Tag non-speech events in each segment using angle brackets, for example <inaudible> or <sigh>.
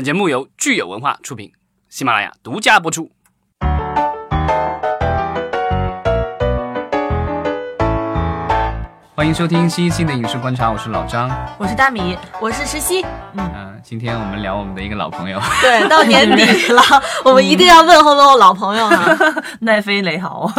本节目由聚友文化出品，喜马拉雅独家播出。欢迎收听新一期的影视观察，我是老张。我是大米，我是石溪。嗯、今天我们聊我们的一个老朋友，对，到年底了，<laughs> 我们一定要问候问候老朋友啊。<laughs> 奈飞雷豪。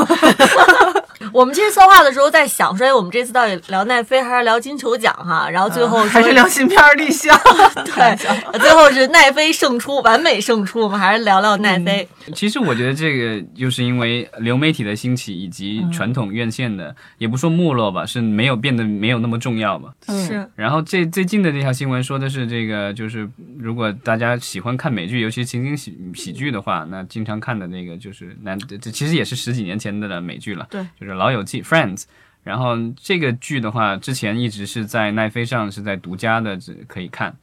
<laughs> 我们其实策划的时候在想说，哎，我们这次到底聊奈飞还是聊金球奖哈？然后最后说还是聊新片立项。<laughs> 对，最后是奈飞胜出，完美胜出。我们还是聊聊奈飞。其实我觉得这个就是因为流媒体的兴起，以及传统院线的，也不说没落吧，是没有变得没有那么重要吧。是。然后这最近的这条新闻说的是这个，就是如果大家喜欢看美剧，尤其是情景喜喜剧的话，那经常看的那个就是那这其实也是十几年前的美剧了。对，就是《老友记》（Friends）。然后这个剧的话，之前一直是在奈飞上是在独家的可以看。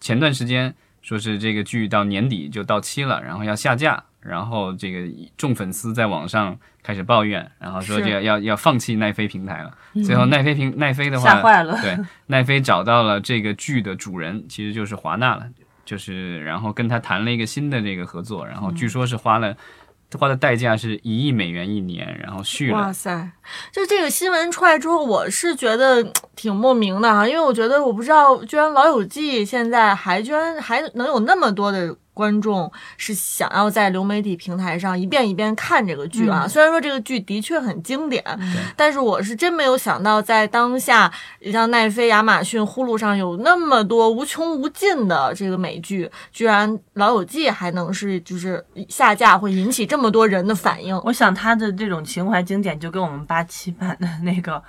前段时间说是这个剧到年底就到期了，然后要下架。然后这个众粉丝在网上开始抱怨，然后说这个要要放弃奈飞平台了。最后奈飞平奈飞的话，吓坏了。对，奈飞找到了这个剧的主人，其实就是华纳了，就是然后跟他谈了一个新的这个合作，然后据说是花了。花的代价是一亿美元一年，然后续了。哇塞！就这个新闻出来之后，我是觉得挺莫名的哈，因为我觉得我不知道，居然《老友记》现在还居然还能有那么多的。观众是想要在流媒体平台上一遍一遍看这个剧啊，虽然说这个剧的确很经典，但是我是真没有想到，在当下像奈飞、亚马逊、呼噜上有那么多无穷无尽的这个美剧，居然《老友记》还能是就是下架会引起这么多人的反应。我想他的这种情怀经典，就跟我们八七版的那个。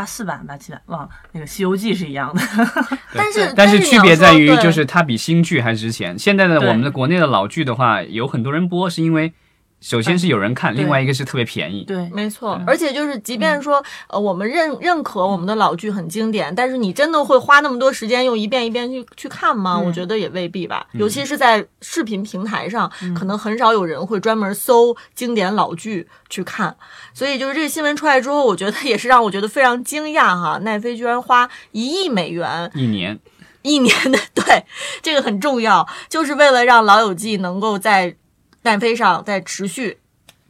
八四版、八七版，忘了那个《西游记》是一样的，<laughs> 但是但是区别在于，就是它比新剧还值钱。现在的我们的国内的老剧的话，有很多人播，是因为。首先是有人看，另外一个是特别便宜。对，没错。而且就是，即便说，呃，我们认认可我们的老剧很经典，但是你真的会花那么多时间用一遍一遍去去看吗？我觉得也未必吧。尤其是在视频平台上，可能很少有人会专门搜经典老剧去看。所以就是这个新闻出来之后，我觉得也是让我觉得非常惊讶哈。奈飞居然花一亿美元一年，一年的对这个很重要，就是为了让老友记能够在。奈飞上在持续，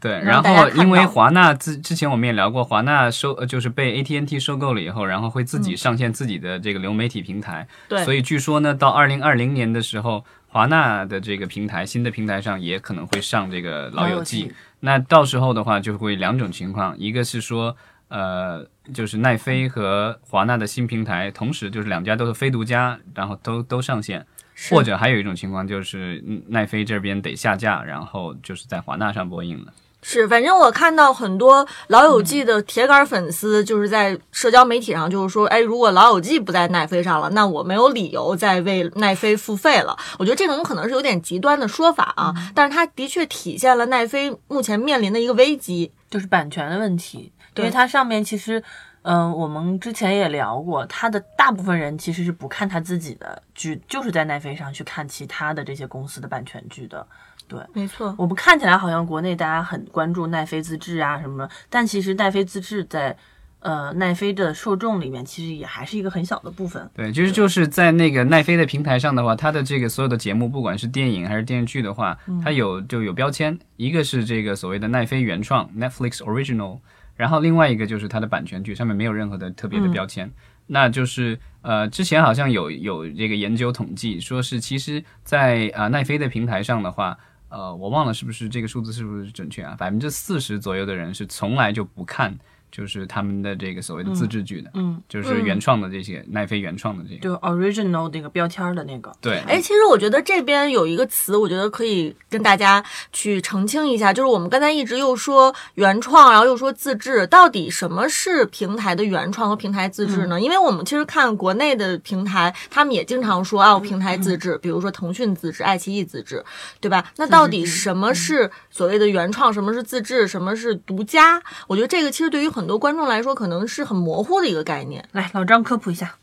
对，然后因为华纳之之前我们也聊过，华纳收就是被 AT&T 收购了以后，然后会自己上线自己的这个流媒体平台，对，所以据说呢，到二零二零年的时候，华纳的这个平台新的平台上也可能会上这个老友记。那到时候的话，就会两种情况，一个是说，呃，就是奈飞和华纳的新平台同时就是两家都是非独家，然后都都上线。或者还有一种情况就是奈飞这边得下架，然后就是在华纳上播映了。是，反正我看到很多老友记的铁杆粉丝，就是在社交媒体上就是说，哎，如果老友记不在奈飞上了，那我没有理由再为奈飞付费了。我觉得这种可能是有点极端的说法啊，但是它的确体现了奈飞目前面临的一个危机，就是版权的问题，因为它上面其实。嗯，我们之前也聊过，他的大部分人其实是不看他自己的剧，就是在奈飞上去看其他的这些公司的版权剧的。对，没错。我们看起来好像国内大家很关注奈飞自制啊什么的，但其实奈飞自制在呃奈飞的受众里面，其实也还是一个很小的部分。对，其实就是在那个奈飞的平台上的话，它的这个所有的节目，不管是电影还是电视剧的话，它有就有标签，一个是这个所谓的奈飞原创 （Netflix Original）。然后另外一个就是它的版权剧上面没有任何的特别的标签，那就是呃之前好像有有这个研究统计，说是其实，在啊奈飞的平台上的话，呃我忘了是不是这个数字是不是准确啊，百分之四十左右的人是从来就不看。就是他们的这个所谓的自制剧的，嗯，就是原创的这些奈飞原创的这个，就 original 那个标签的那个，对。哎，其实我觉得这边有一个词，我觉得可以跟大家去澄清一下，就是我们刚才一直又说原创，然后又说自制，到底什么是平台的原创和平台自制呢？因为我们其实看国内的平台，他们也经常说啊，平台自制，比如说腾讯自制、爱奇艺自制，对吧？那到底什么是所谓的原创？什么是自制？什么是独家？我觉得这个其实对于很很多观众来说，可能是很模糊的一个概念。来，老张科普一下。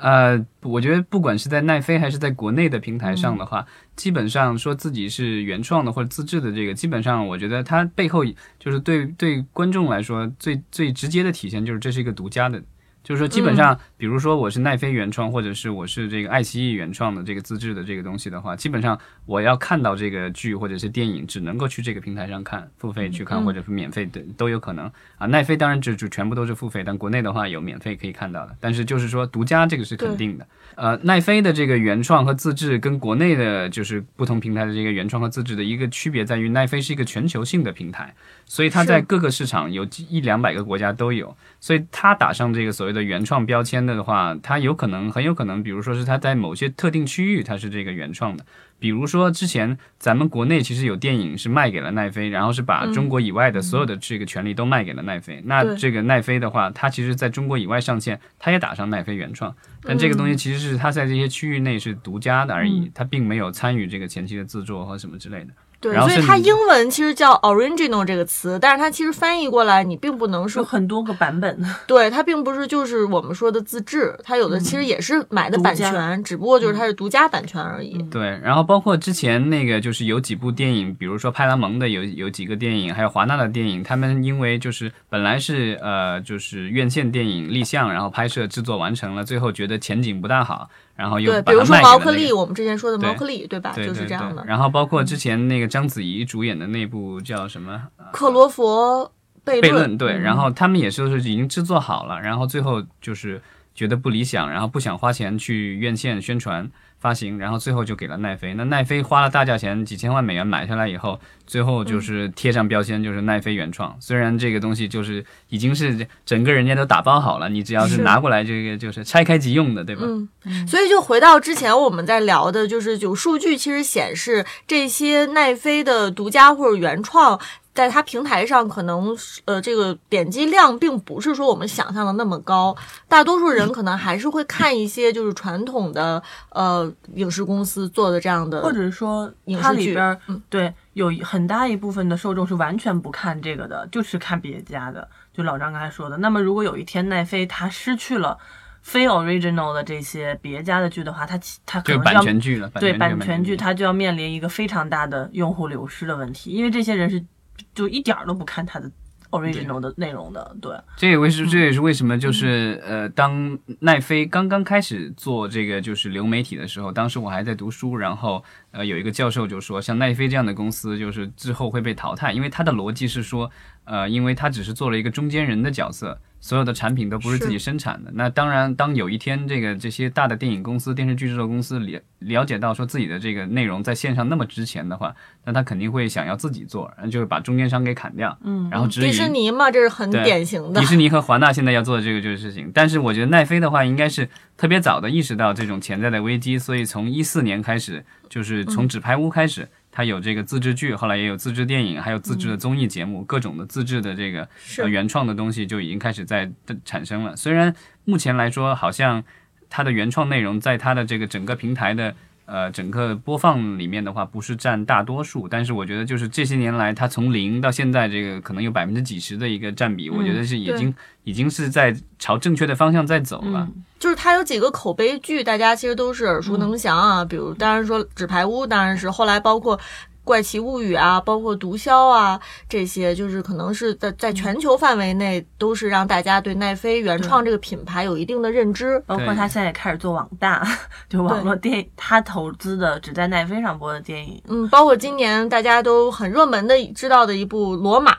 呃，我觉得不管是在奈飞还是在国内的平台上的话，基本上说自己是原创的或者自制的这个，基本上我觉得它背后就是对对观众来说最最直接的体现就是这是一个独家的就是说，基本上，比如说我是奈飞原创，或者是我是这个爱奇艺原创的这个自制的这个东西的话，基本上我要看到这个剧或者是电影，只能够去这个平台上看，付费去看，或者是免费的都有可能啊。奈飞当然就就全部都是付费，但国内的话有免费可以看到的。但是就是说，独家这个是肯定的。呃，奈飞的这个原创和自制跟国内的就是不同平台的这个原创和自制的一个区别在于，奈飞是一个全球性的平台，所以它在各个市场有一两百个国家都有，所以它打上这个所谓的原创标签的话，它有可能很有可能，比如说是它在某些特定区域它是这个原创的，比如说之前咱们国内其实有电影是卖给了奈飞，然后是把中国以外的所有的这个权利都卖给了奈飞，那这个奈飞的话，它其实在中国以外上线，它也打上奈飞原创，但这个东西其实是它在这些区域内是独家的而已，它并没有参与这个前期的制作和什么之类的。对，所以它英文其实叫 original 这个词，但是它其实翻译过来，你并不能说很多个版本。<laughs> 对，它并不是就是我们说的自制，它有的其实也是买的版权，只不过就是它是独家版权而已。对，然后包括之前那个就是有几部电影，比如说派拉蒙的有有几个电影，还有华纳的电影，他们因为就是本来是呃就是院线电影立项，然后拍摄制作完成了，最后觉得前景不大好。然后又对，比如说毛克利，我们之前说的毛克利，对吧？就是这样的。然后包括之前那个章子怡主演的那部叫什么《克罗佛悖论》，对。然后他们也是是已经制作好了，然后最后就是觉得不理想，然后不想花钱去院线宣传。发行，然后最后就给了奈飞。那奈飞花了大价钱，几千万美元买下来以后，最后就是贴上标签，就是奈飞原创。虽然这个东西就是已经是整个人家都打包好了，你只要是拿过来，这个就是拆开即用的，对吧？嗯。所以就回到之前我们在聊的，就是有数据其实显示这些奈飞的独家或者原创。在它平台上，可能呃，这个点击量并不是说我们想象的那么高。大多数人可能还是会看一些就是传统的呃影视公司做的这样的，或者说它里边对有很大一部分的受众是完全不看这个的，就是看别家的。就老张刚才说的，那么如果有一天奈飞它失去了非 original 的这些别家的剧的话，它它可能版权剧了，对版权剧，它就要面临一个非常大的用户流失的问题，因为这些人是。就一点儿都不看它的 original 的内容的，对。这也为是这也是为什么就是呃，当奈飞刚刚开始做这个就是流媒体的时候，当时我还在读书，然后呃有一个教授就说，像奈飞这样的公司就是之后会被淘汰，因为他的逻辑是说，呃，因为他只是做了一个中间人的角色。所有的产品都不是自己生产的。那当然，当有一天这个这些大的电影公司、电视剧制作公司了了解到说自己的这个内容在线上那么值钱的话，那他肯定会想要自己做，然后就是把中间商给砍掉。嗯，然后迪士尼嘛，这是很典型的。迪士尼和华纳现在要做的这个就是事情。但是我觉得奈飞的话，应该是特别早的意识到这种潜在的危机，所以从一四年开始，就是从纸牌屋开始。它有这个自制剧，后来也有自制电影，还有自制的综艺节目，各种的自制的这个原创的东西就已经开始在产生了。虽然目前来说，好像它的原创内容在它的这个整个平台的。呃，整个播放里面的话，不是占大多数，但是我觉得就是这些年来，它从零到现在，这个可能有百分之几十的一个占比，我觉得是已经已经是在朝正确的方向在走了。就是它有几个口碑剧，大家其实都是耳熟能详啊，比如当然说《纸牌屋》，当然是后来包括。怪奇物语啊，包括毒枭啊，这些就是可能是在在全球范围内都是让大家对奈飞原创这个品牌有一定的认知。包括他现在也开始做网大，<laughs> 就网络电，他投资的只在奈飞上播的电影。嗯，包括今年大家都很热门的知道的一部《罗马》，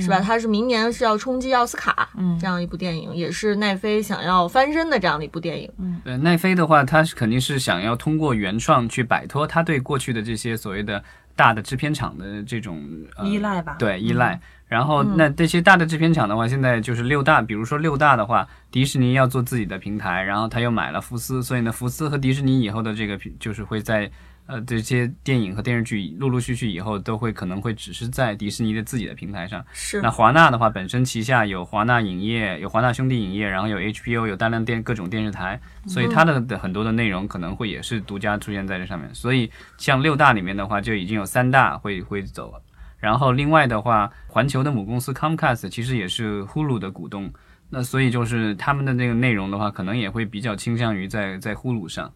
是吧？它是明年是要冲击奥斯卡，嗯，这样一部电影，也是奈飞想要翻身的这样的一部电影。嗯，对，奈飞的话，它是肯定是想要通过原创去摆脱他对过去的这些所谓的。大的制片厂的这种依赖吧，对依赖。然后那这些大的制片厂的话，现在就是六大，比如说六大的话，迪士尼要做自己的平台，然后他又买了福斯，所以呢，福斯和迪士尼以后的这个就是会在。呃，这些电影和电视剧陆陆续续以后都会可能会只是在迪士尼的自己的平台上。是。那华纳的话，本身旗下有华纳影业，有华纳兄弟影业，然后有 HBO，有大量电各种电视台，所以它的的很多的内容可能会也是独家出现在这上面。所以像六大里面的话，就已经有三大会会走了。然后另外的话，环球的母公司 Comcast 其实也是 Hulu 的股东，那所以就是他们的那个内容的话，可能也会比较倾向于在在 Hulu 上。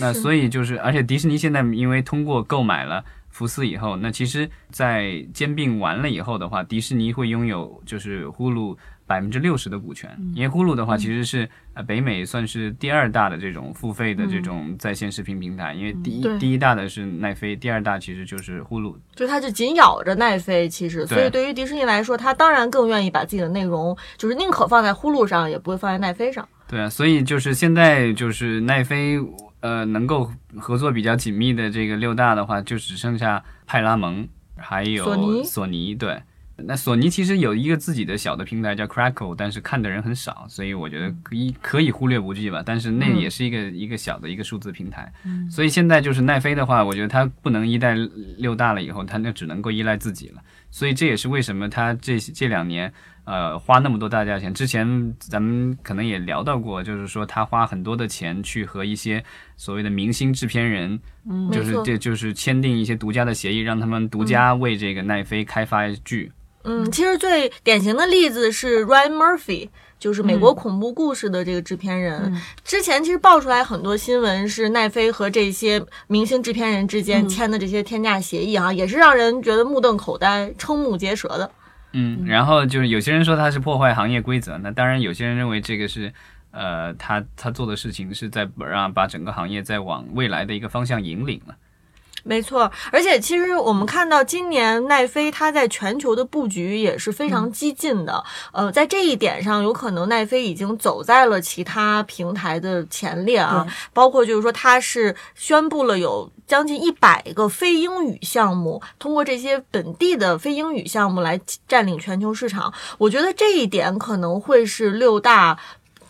那所以就是，而且迪士尼现在因为通过购买了福斯以后，那其实，在兼并完了以后的话，迪士尼会拥有就是呼噜百分之六十的股权，因为呼噜的话其实是呃北美算是第二大的这种付费的这种在线视频平台，因为第一对第一大的是奈飞，第二大其实就是呼噜。就它就紧咬着奈飞，其实，所以对于迪士尼来说，它当然更愿意把自己的内容，就是宁可放在呼噜上，也不会放在奈飞上。对啊，所以就是现在就是奈飞呃能够合作比较紧密的这个六大的话，就只剩下派拉蒙还有索尼索尼对。那索尼其实有一个自己的小的平台叫 Crackle，但是看的人很少，所以我觉得可以可以忽略不计吧。但是那也是一个、一个小的一个数字平台，所以现在就是奈飞的话，我觉得它不能依赖六大了，以后它那只能够依赖自己了。所以这也是为什么它这这两年呃花那么多大价钱。之前咱们可能也聊到过，就是说他花很多的钱去和一些所谓的明星制片人，嗯就是这就是签订一些独家的协议，让他们独家为这个奈飞开发剧。嗯，其实最典型的例子是 Ryan Murphy，就是美国恐怖故事的这个制片人。嗯之前其实爆出来很多新闻，是奈飞和这些明星制片人之间签的这些天价协议啊，也是让人觉得目瞪口呆、瞠目结舌的。嗯，然后就是有些人说他是破坏行业规则，那当然有些人认为这个是，呃，他他做的事情是在让把整个行业在往未来的一个方向引领了。没错，而且其实我们看到今年奈飞它在全球的布局也是非常激进的。呃，在这一点上，有可能奈飞已经走在了其他平台的前列啊。包括就是说，它是宣布了有将近一百个非英语项目，通过这些本地的非英语项目来占领全球市场。我觉得这一点可能会是六大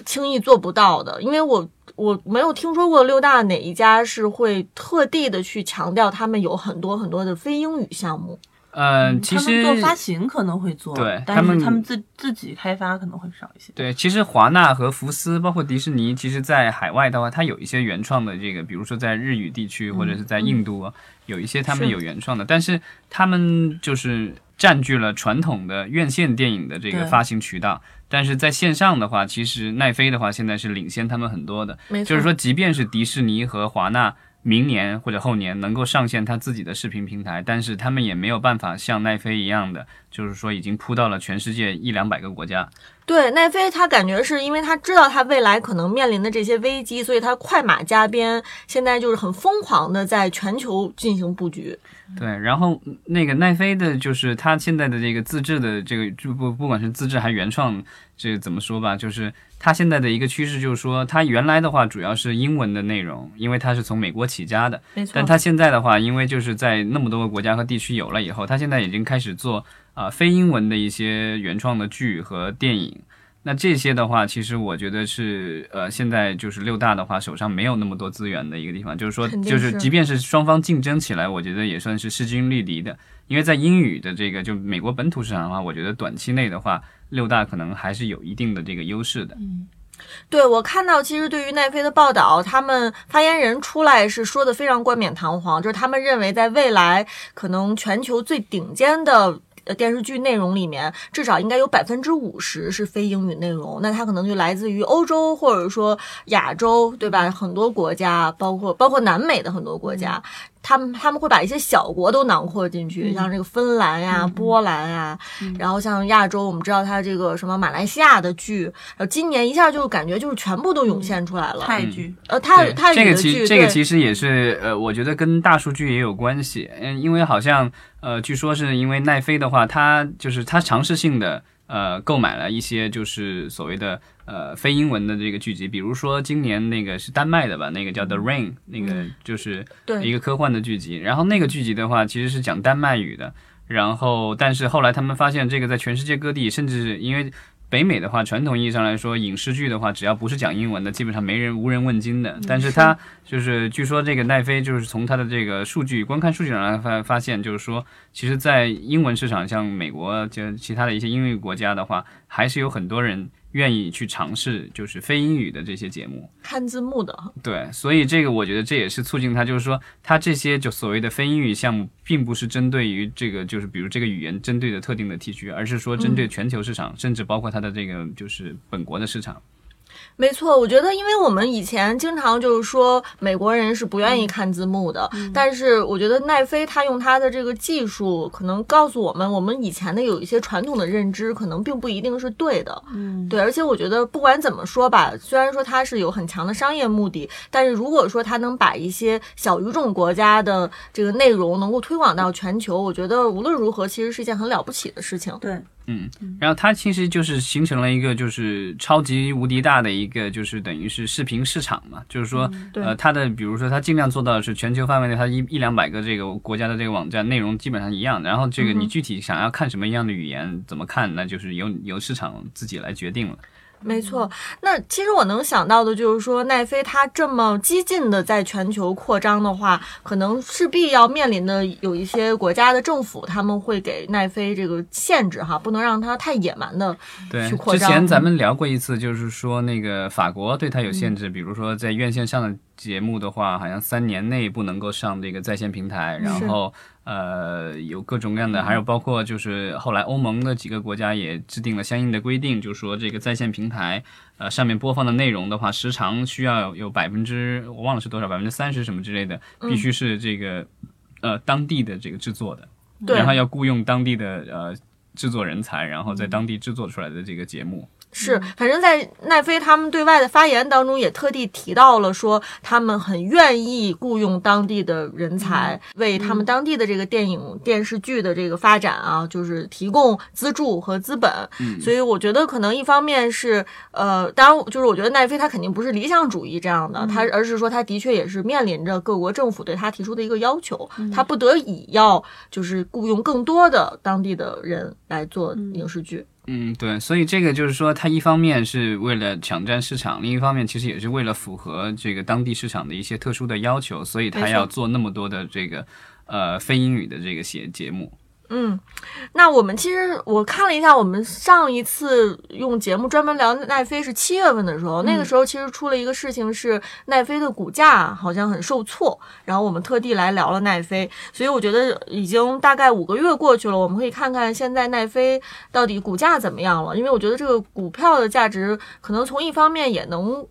轻易做不到的，因为我。我没有听说过六大哪一家是会特地的去强调他们有很多很多的非英语项目。呃，其实他们做发行可能会做，对但他们是他们自自己开发可能会少一些。对，其实华纳和福斯，包括迪士尼，其实在海外的话，它有一些原创的这个，比如说在日语地区或者是在印度，啊，有一些他们有原创的，但是他们就是占据了传统的院线电影的这个发行渠道。但是在线上的话，其实奈飞的话现在是领先他们很多的，没错，就是说，即便是迪士尼和华纳明年或者后年能够上线他自己的视频平台，但是他们也没有办法像奈飞一样的，就是说已经铺到了全世界一两百个国家。对奈飞，他感觉是因为他知道他未来可能面临的这些危机，所以他快马加鞭，现在就是很疯狂的在全球进行布局。对，然后那个奈飞的，就是他现在的这个自制的这个，就不不管是自制还是原创，这怎么说吧，就是它现在的一个趋势，就是说它原来的话主要是英文的内容，因为它是从美国起家的，没错但它现在的话，因为就是在那么多个国家和地区有了以后，它现在已经开始做啊、非英文的一些原创的剧和电影。那这些的话，其实我觉得是呃，现在就是六大的话手上没有那么多资源的一个地方，就是说，就是是即便是双方竞争起来，我觉得也算是势均力敌的。因为在英语的这个就美国本土市场的话，我觉得短期内的话，六大可能还是有一定的这个优势的。对我看到，其实对于奈飞的报道，他们发言人出来是说的非常冠冕堂皇，就是他们认为在未来可能全球最顶尖的。呃，电视剧内容里面至少应该有百分之五十是非英语内容，那它可能就来自于欧洲或者说亚洲，对吧？很多国家，包括包括南美的很多国家，他们他们会把一些小国都囊括进去，像这个芬兰呀、波兰呀，然后像亚洲，我们知道它这个什么马来西亚的剧，然后今年一下就感觉就是全部都涌现出来了。泰剧，呃，泰对。泰这个语的剧，其这个其实也是呃，我觉得跟大数据也有关系。嗯，因为好像呃，据说是因为奈飞的话，它就是它尝试性的呃购买了一些就是所谓的呃非英文的这个剧集，比如说今年那个是丹麦的吧，那个叫 The Rain，那个就是一个科幻的剧集。然后那个剧集的话，其实是讲丹麦语的。然后，但是后来他们发现，这个在全世界各地，甚至因为北美的话，传统意义上来说，影视剧的话，只要不是讲英文的，基本上没人无人问津的。但是它就是，据说这个奈飞就是从它的这个数据观看数据上来发发现，就是说，其实，在英文市场，像美国就其他的一些英语国家的话，还是有很多人愿意去尝试就是非英语的这些节目。看字幕的，对，所以这个我觉得这也是促进他，就是说他这些就所谓的非英语项目，并不是针对于这个就是比如这个语言针对的特定的地区，而是说针对全球市场，甚至包括它的这个就是本国的市场。没错，我觉得，因为我们以前经常就是说美国人是不愿意看字幕的，但是我觉得奈飞他用他的这个技术，可能告诉我们，我们以前的有一些传统的认知，可能并不一定是对的。嗯，对，而且我觉得不管怎么说吧，虽然说它是有很强的商业目的，但是如果说它能把一些小语种国家的这个内容能够推广到全球，我觉得无论如何，其实是一件很了不起的事情。对，嗯，然后它其实就是形成了一个就是超级无敌大的一个就是等于是视频市场嘛，就是说，对。呃，它的比如说它尽量做到的是全球范围内，它一一两百个这个国家的这个网站内容基本上一样，然后这个你具体想要看什么样的语言，怎么看，那就是由由市场自己来决定了。没错，那其实我能想到的就是说，奈飞它这么激进的在全球扩张的话，可能势必要面临的有一些国家的政府，他们会给奈飞这个限制哈，不能让它太野蛮的对去，扩之。前咱们聊过一次，就是说那个法国对它有限制，比如说在院线上的节目的话，好像三年内不能够上这个在线平台，然后呃有各种各样的，还有包括就是后来欧盟的几个国家也制定了相应的规定，就是说这个在线平台呃上面播放的内容的话，时长需要有百分之我忘了是多少，百分之三十什么之类的，必须是这个呃当地的这个制作的，然后要雇佣当地的呃制作人才，然后在当地制作出来的这个节目。是，反正，在奈飞他们对外的发言当中，也特地提到了说，他们很愿意雇佣当地的人才，为他们当地的这个电影、电视剧的这个发展啊，就是提供资助和资本。嗯。所以我觉得，可能一方面是，呃，当然，就是我觉得奈飞他肯定不是理想主义这样的，他而是说他的确也是面临着各国政府对他提出的一个要求，他不得已要就是雇佣更多的当地的人来做影视剧。嗯，对，所以这个就是说，它一方面是为了抢占市场，另一方面其实也是为了符合这个当地市场的一些特殊的要求，所以它要做那么多的这个呃非英语的这个写节目。嗯，那我们其实我看了一下，我们上一次用节目专门聊奈飞是七月份的时候，那个时候其实出了一个事情是奈飞的股价好像很受挫，然后我们特地来聊了奈飞，所以我觉得已经大概五个月过去了，我们可以看看现在奈飞到底股价怎么样了，因为我觉得这个股票的价值可能从一方面也能。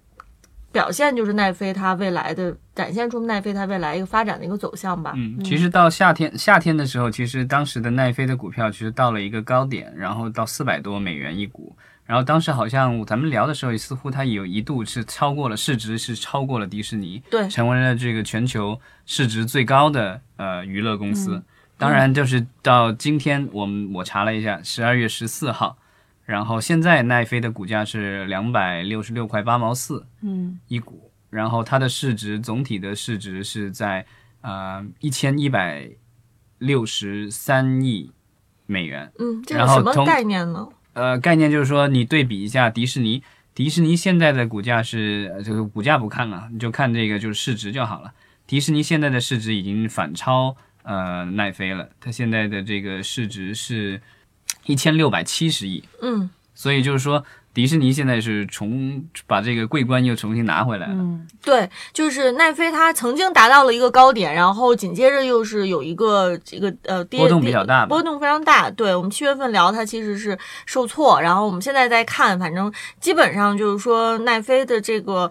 表现就是奈飞它未来的展现出奈飞它未来一个发展的一个走向吧。嗯，其实到夏天夏天的时候，其实当时的奈飞的股票其实到了一个高点，然后到四百多美元一股。然后当时好像咱们聊的时候，似乎它有一度是超过了市值，是超过了迪士尼，对成为了这个全球市值最高的呃娱乐公司。当然，就是到今天，我们我查了一下，十二月十四号，然后现在奈飞的股价是两百六十六块八毛四嗯一股，然后它的市值总体的市值是在呃一千一百六十三亿美元。嗯，这是什么概念呢？呃，概念就是说，你对比一下迪士尼，迪士尼现在的股价是，呃这个股价不看了，你就看这个就是市值就好了。迪士尼现在的市值已经反超呃奈飞了，它现在的这个市值是一千六百七十亿，嗯。所以就是说，迪士尼现在是重把这个桂冠又重新拿回来了。嗯对，就是奈飞，它曾经达到了一个高点，然后紧接着又是有一个这个呃跌波动比较大波动非常大。对我们七月份聊它其实是受挫，然后我们现在在看，反正基本上就是说奈飞的这个。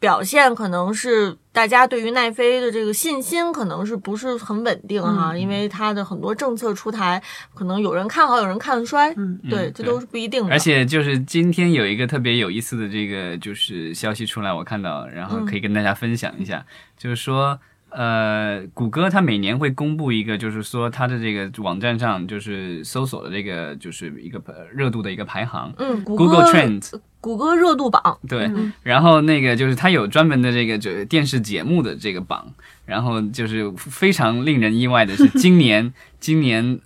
表现可能是大家对于奈飞的这个信心可能是不是很稳定哈，因为它的很多政策出台，可能有人看好，有人看衰，嗯对，嗯这都是不一定的。而且就是今天有一个特别有意思的这个就是消息出来，我看到，然后可以跟大家分享一下，就是说。呃，谷歌它每年会公布一个，就是说它的这个网站上就是搜索的这个就是一个呃热度的一个排行嗯，谷，Google Trends，谷歌热度榜，对，嗯。然后那个就是它有专门的这个就电视节目的这个榜，然后就是非常令人意外的是，今年 <laughs> 今年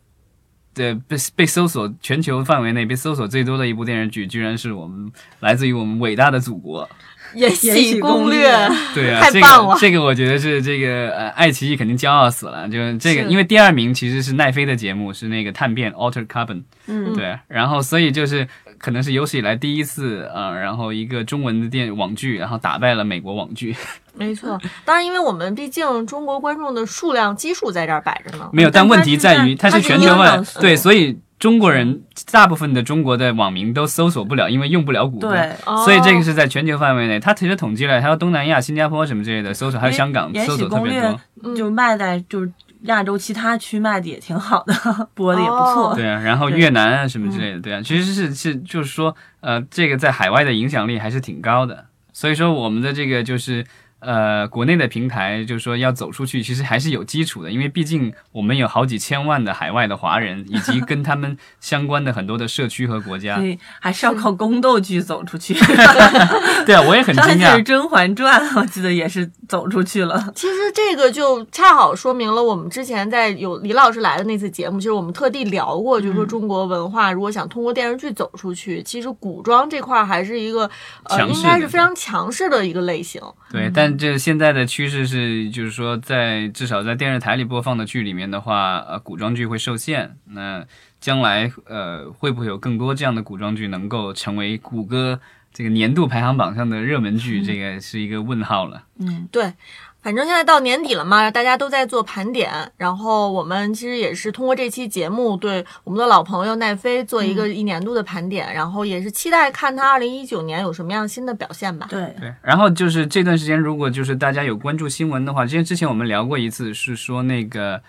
的被被搜索全球范围内被搜索最多的一部电视剧，居然是我们来自于我们伟大的祖国。《延禧攻略》对啊，太这棒了个这个我觉得是这个呃，爱奇艺肯定骄傲死了。就是这个，因为第二名其实是奈飞的节目，是那个探变 Alter Carbon。嗯对，然后所以就是可能是有史以来第一次啊、呃然后一个中文的电网剧，然后打败了美国网剧。<laughs> 没错，当然，因为我们毕竟中国观众的数量基数在这儿摆着呢。没有，但问题在于它是全球范它是英文对，所以中国人大部分的中国的网民都搜索不了，因为用不了谷歌。所以这个是在全球范围内，他其实统计了，还有东南亚、新加坡什么之类的搜索，还有香港搜索特别多。嗯就卖在就是亚洲其他区卖的也挺好的，<laughs> 播的也不错。哦对啊，然后越南啊什么之类的，对啊，其实是是就是说，呃，这个在海外的影响力还是挺高的。所以说我们的这个就是呃国内的平台，就是说要走出去，其实还是有基础的，因为毕竟我们有好几千万的海外的华人，以及跟他们相关的很多的社区和国家所。<laughs> 以还是要靠宫斗剧走出去。<laughs> 对啊，我也很惊上一次是《讶。甄嬛传》，我记得也是走出去了。其实这个就恰好说明了我们之前在有李老师来的那次节目，其实我们特地聊过，就是说中国文化如果想通过电视剧走出去，其实古装这块儿还是一个呃，应该是非常强势的一个类型。对，但这现在的趋势是，就是说在至少在电视台里播放的剧里面的话，呃，古装剧会受限。那将来呃，会不会有更多这样的古装剧能够成为谷歌这个年度排行榜上的热门剧？这个是一个问号了。嗯，对，反正现在到年底了嘛，大家都在做盘点，然后我们其实也是通过这期节目对我们的老朋友奈飞做一个一年度的盘点，然后也是期待看他二零一九年有什么样新的表现吧。对，对，然后就是这段时间，如果就是大家有关注新闻的话，之前之前我们聊过一次，是说那个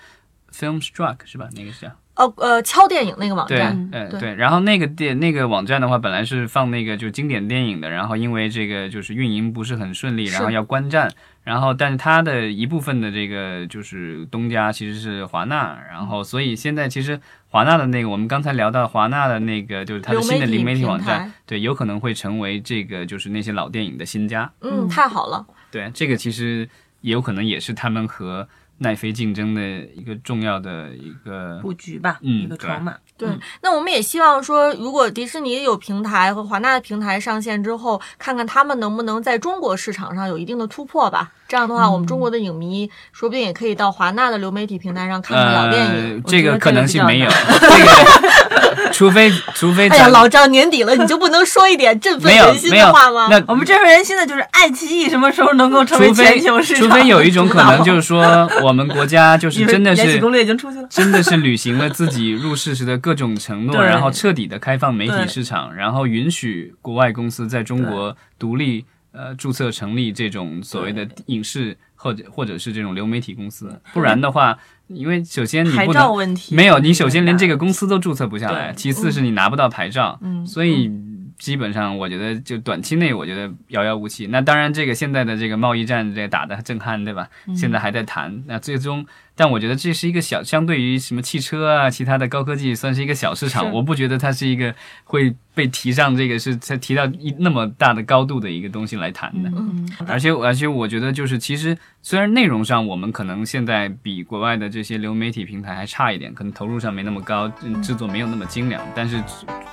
Filmstruck 是吧？那个是叫。哦呃，敲电影那个网对站，，呃，对。对，然后那个电那个网站的话，本来是放那个就经典电影的，然后因为这个就是运营不是很顺利，然后要关站，然后但是它的一部分的这个就是东家其实是华纳，然后所以现在其实华纳的那个我们刚才聊到华纳的那个就是它的新的流媒体零媒体网站，对，有可能会成为这个就是那些老电影的新家，嗯，太好了。对，这个其实也有可能也是他们和奈飞竞争的一个重要的一个布局吧，嗯一个筹码。对嗯，那我们也希望说，如果迪士尼有平台和华纳的平台上线之后，看看他们能不能在中国市场上有一定的突破吧。这样的话，我们中国的影迷说不定也可以到华纳的流媒体平台上看看老电影。呃，这个可能性没有，这个除非除非 <laughs> 哎呀，老张年底了，你就不能说一点振奋人心没有的话吗？那我们振奋人心的就是爱奇艺什么时候能够成为全球市场除非有一种可能，<laughs> 就是是说我们国家就是真的是延禧攻略已经出去了。真的是履行了自己入世时的各种承诺，然后彻底的开放媒体市场，然后允许国外公司在中国独立呃注册成立这种所谓的影视或者或者是这种流媒体公司，不然的话，因为首先你牌不能。照问题。没有，你首先连这个公司都注册不下来，其次是你拿不到牌照，嗯。所以基本上我觉得就短期内我觉得遥遥无期。那当然，这个现在的这个贸易战这个打的震撼，对吧？嗯。现在还在谈，那最终，但我觉得这是一个小，相对于什么汽车啊，其他的高科技，算是一个小市场。我不觉得它是一个会被提上这个是才提到一那么大的高度的一个东西来谈的。嗯，而且而且我觉得就是其实虽然内容上我们可能现在比国外的这些流媒体平台还差一点，可能投入上没那么高，嗯制作没有那么精良，但是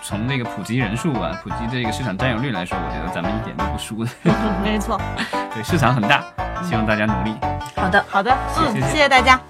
从这个普及人数啊、普及这个市场占有率来说，我觉得咱们一点都不输的。<laughs> 没错。对，市场很大，希望大家努力。好的。好的，嗯，谢谢大家。